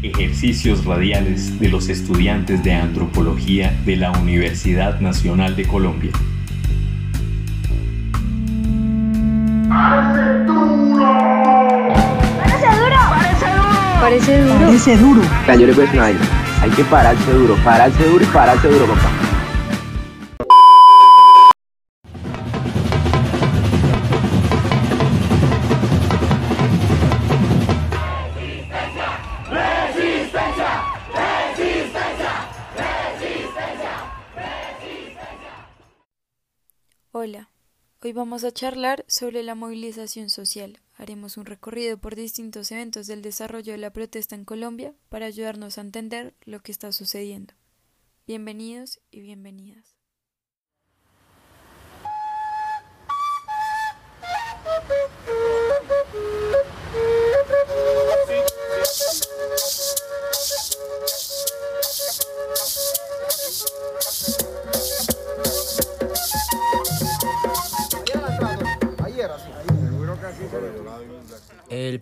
Ejercicios radiales de los estudiantes de antropología de la Universidad Nacional de Colombia. ¡Parece duro! ¡Parece duro! Parece duro. Parece duro. Yo le puedo decir hay que pararse duro, pararse duro y pararse duro, papá. Hoy vamos a charlar sobre la movilización social. Haremos un recorrido por distintos eventos del desarrollo de la protesta en Colombia para ayudarnos a entender lo que está sucediendo. Bienvenidos y bienvenidas.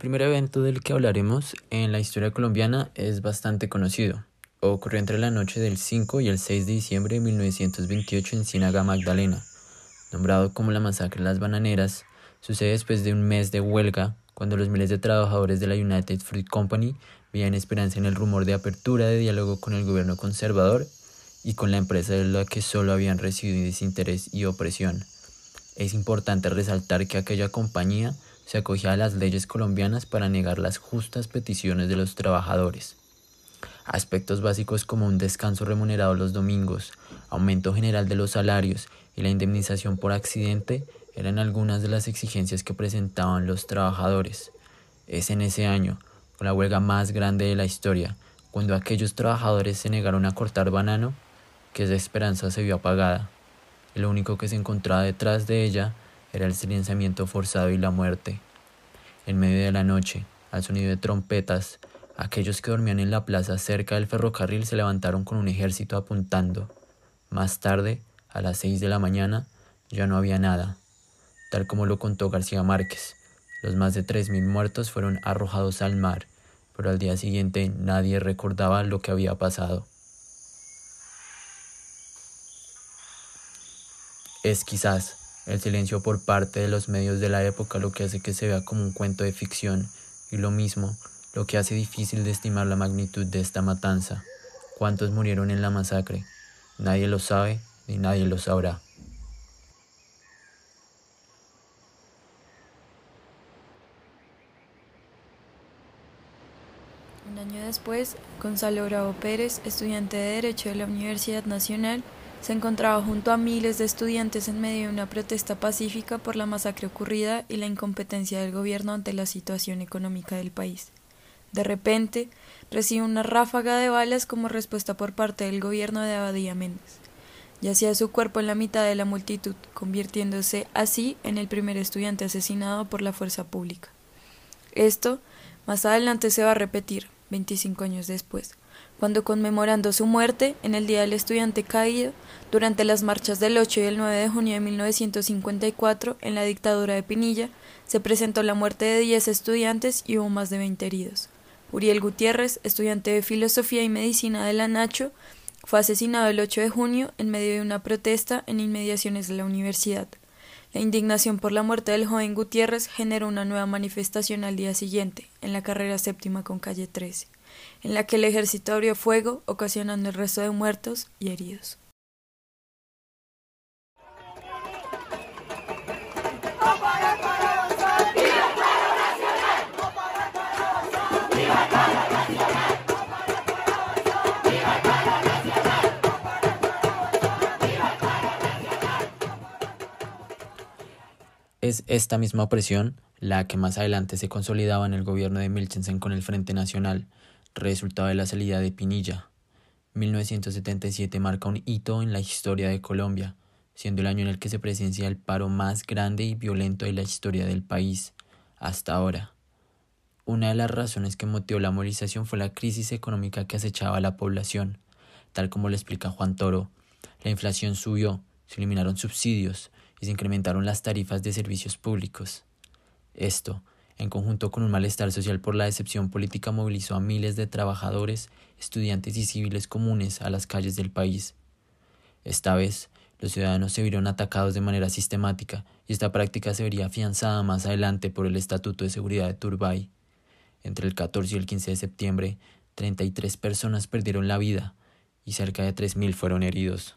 primer evento del que hablaremos en la historia colombiana es bastante conocido. Ocurrió entre la noche del 5 y el 6 de diciembre de 1928 en Ciénaga Magdalena. Nombrado como la masacre de las bananeras, sucede después de un mes de huelga, cuando los miles de trabajadores de la United Fruit Company veían esperanza en el rumor de apertura de diálogo con el gobierno conservador y con la empresa de la que solo habían recibido desinterés y opresión. Es importante resaltar que aquella compañía se acogía a las leyes colombianas para negar las justas peticiones de los trabajadores. Aspectos básicos como un descanso remunerado los domingos, aumento general de los salarios y la indemnización por accidente eran algunas de las exigencias que presentaban los trabajadores. Es en ese año, con la huelga más grande de la historia, cuando aquellos trabajadores se negaron a cortar banano, que esa esperanza se vio apagada. lo único que se encontraba detrás de ella era el silenciamiento forzado y la muerte. En medio de la noche, al sonido de trompetas, aquellos que dormían en la plaza cerca del ferrocarril se levantaron con un ejército apuntando. Más tarde, a las seis de la mañana, ya no había nada. Tal como lo contó García Márquez, los más de tres mil muertos fueron arrojados al mar, pero al día siguiente nadie recordaba lo que había pasado. Es quizás el silencio por parte de los medios de la época lo que hace que se vea como un cuento de ficción y lo mismo lo que hace difícil de estimar la magnitud de esta matanza. ¿Cuántos murieron en la masacre? Nadie lo sabe ni nadie lo sabrá. Un año después, Gonzalo Bravo Pérez, estudiante de Derecho de la Universidad Nacional, se encontraba junto a miles de estudiantes en medio de una protesta pacífica por la masacre ocurrida y la incompetencia del gobierno ante la situación económica del país. De repente, recibe una ráfaga de balas como respuesta por parte del gobierno de Abadía Méndez. Yacía su cuerpo en la mitad de la multitud, convirtiéndose así en el primer estudiante asesinado por la fuerza pública. Esto más adelante se va a repetir, 25 años después, cuando conmemorando su muerte en el Día del Estudiante Caído, durante las marchas del 8 y el 9 de junio de 1954, en la dictadura de Pinilla, se presentó la muerte de 10 estudiantes y hubo más de 20 heridos. Uriel Gutiérrez, estudiante de Filosofía y Medicina de la Nacho, fue asesinado el 8 de junio en medio de una protesta en inmediaciones de la universidad. La indignación por la muerte del joven Gutiérrez generó una nueva manifestación al día siguiente, en la carrera séptima con calle 13 en la que el ejército abrió fuego, ocasionando el resto de muertos y heridos. Es esta misma opresión la que más adelante se consolidaba en el gobierno de Milchensen con el Frente Nacional, resultado de la salida de Pinilla. 1977 marca un hito en la historia de Colombia, siendo el año en el que se presencia el paro más grande y violento de la historia del país hasta ahora. Una de las razones que motivó la movilización fue la crisis económica que acechaba a la población. Tal como lo explica Juan Toro, la inflación subió, se eliminaron subsidios y se incrementaron las tarifas de servicios públicos. Esto, en conjunto con un malestar social por la decepción política, movilizó a miles de trabajadores, estudiantes y civiles comunes a las calles del país. Esta vez, los ciudadanos se vieron atacados de manera sistemática y esta práctica se vería afianzada más adelante por el Estatuto de Seguridad de Turbay. Entre el 14 y el 15 de septiembre, 33 personas perdieron la vida y cerca de 3.000 fueron heridos.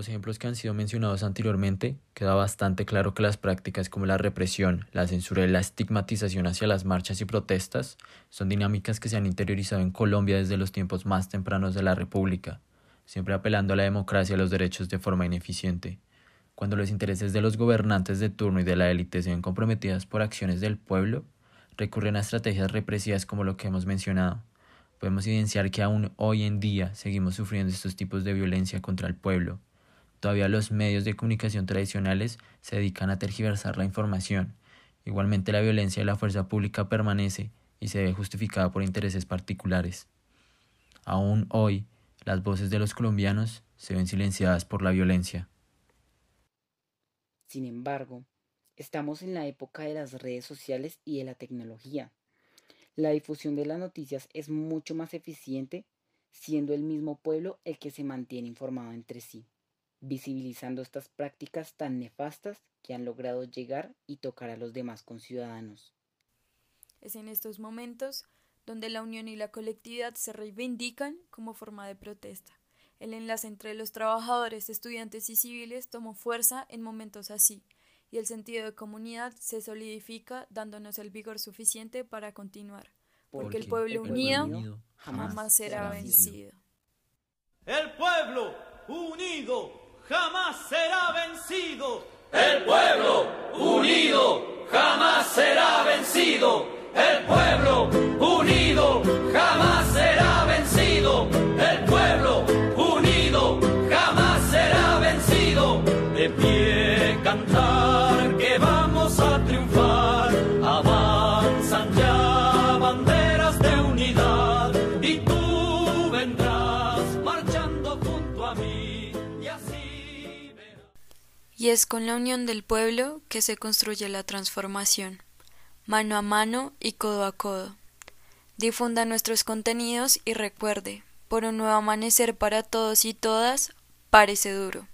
Los ejemplos que han sido mencionados anteriormente, queda bastante claro que las prácticas como la represión, la censura y la estigmatización hacia las marchas y protestas son dinámicas que se han interiorizado en Colombia desde los tiempos más tempranos de la República, siempre apelando a la democracia y a los derechos de forma ineficiente. Cuando los intereses de los gobernantes de turno y de la élite se ven comprometidas por acciones del pueblo, recurren a estrategias represivas como lo que hemos mencionado podemos evidenciar que aún hoy en día seguimos sufriendo estos tipos de violencia contra el pueblo. Todavía los medios de comunicación tradicionales se dedican a tergiversar la información. Igualmente la violencia de la fuerza pública permanece y se ve justificada por intereses particulares. Aún hoy, las voces de los colombianos se ven silenciadas por la violencia. Sin embargo, estamos en la época de las redes sociales y de la tecnología la difusión de las noticias es mucho más eficiente siendo el mismo pueblo el que se mantiene informado entre sí, visibilizando estas prácticas tan nefastas que han logrado llegar y tocar a los demás conciudadanos. Es en estos momentos donde la unión y la colectividad se reivindican como forma de protesta. El enlace entre los trabajadores, estudiantes y civiles tomó fuerza en momentos así, y el sentido de comunidad se solidifica dándonos el vigor suficiente para continuar, porque, el, pueblo unido jamás, será vencido. El pueblo unido jamás será vencido. El pueblo unido jamás será vencido. El pueblo unido jamás será vencido. El pueblo unido jamás será vencido. Y es con la unión del pueblo que se construye la transformación, mano a mano y codo a codo. Difunda nuestros contenidos y recuerde, por un nuevo amanecer para todos y todas, parece duro.